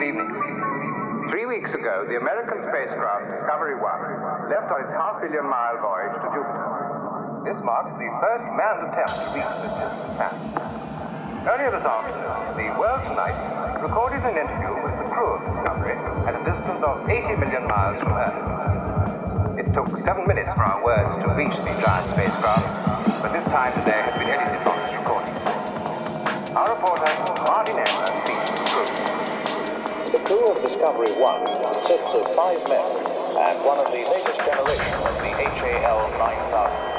Good evening. Three weeks ago, the American spacecraft Discovery 1 left on its half billion mile voyage to Jupiter. This marks the first manned attempt to reach this distant planet. Earlier this afternoon, the World Tonight recorded an interview with the crew of Discovery at a distance of 80 million miles from Earth. It took seven minutes for our words to reach the giant spacecraft, but this time today has been edited from this recording. Our reporter, Martin Discovery 1 consists of five men and one of the latest generation of the HAL 9000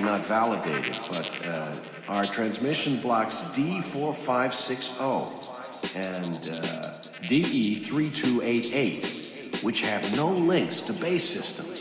not validated, but uh, our transmission blocks D4560 and uh, DE3288, which have no links to base systems.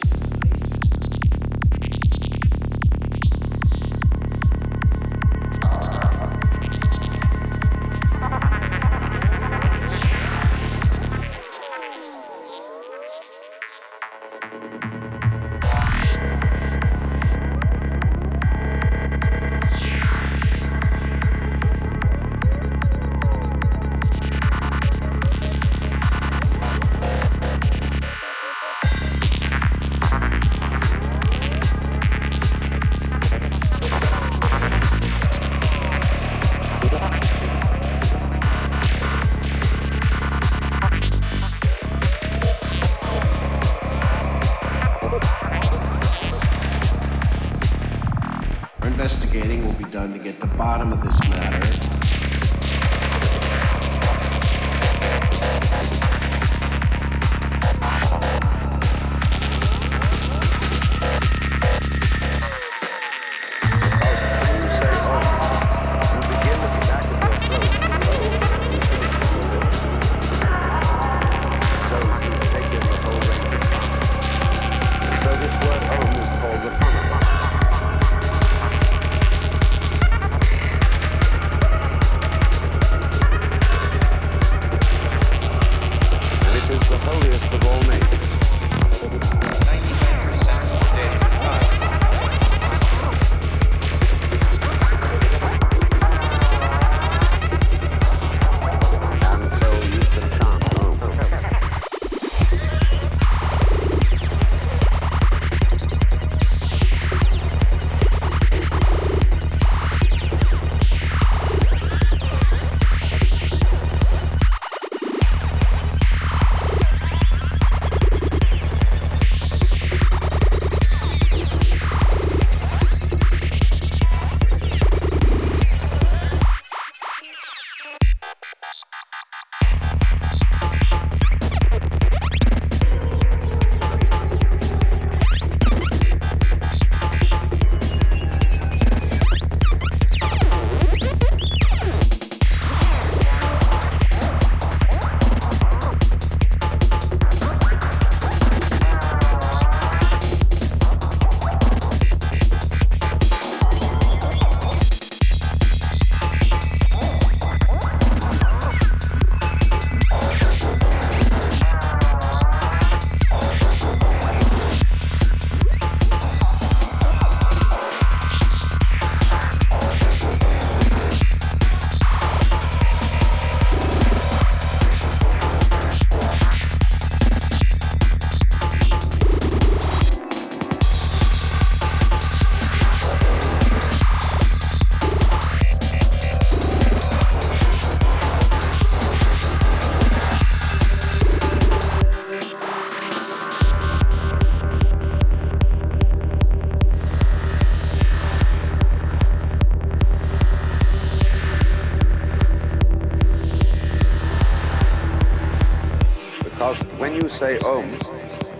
Say Om,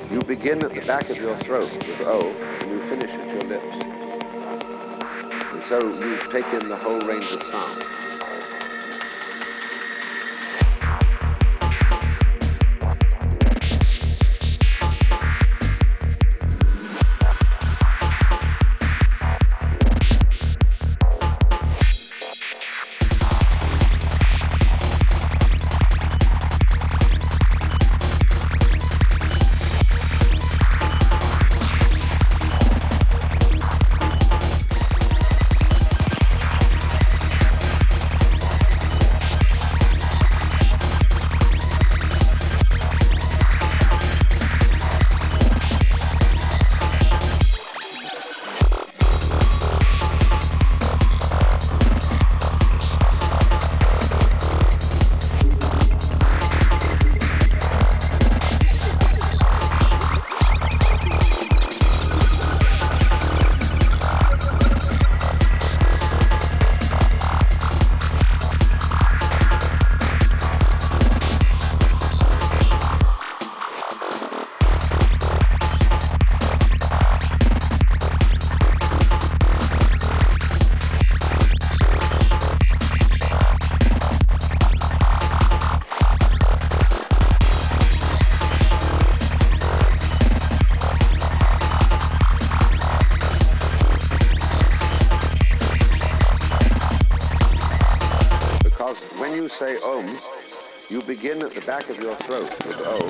you begin at the back of your throat with O, and you finish at your lips. And so you take in the whole range of sound. Begin at the back of your throat with O.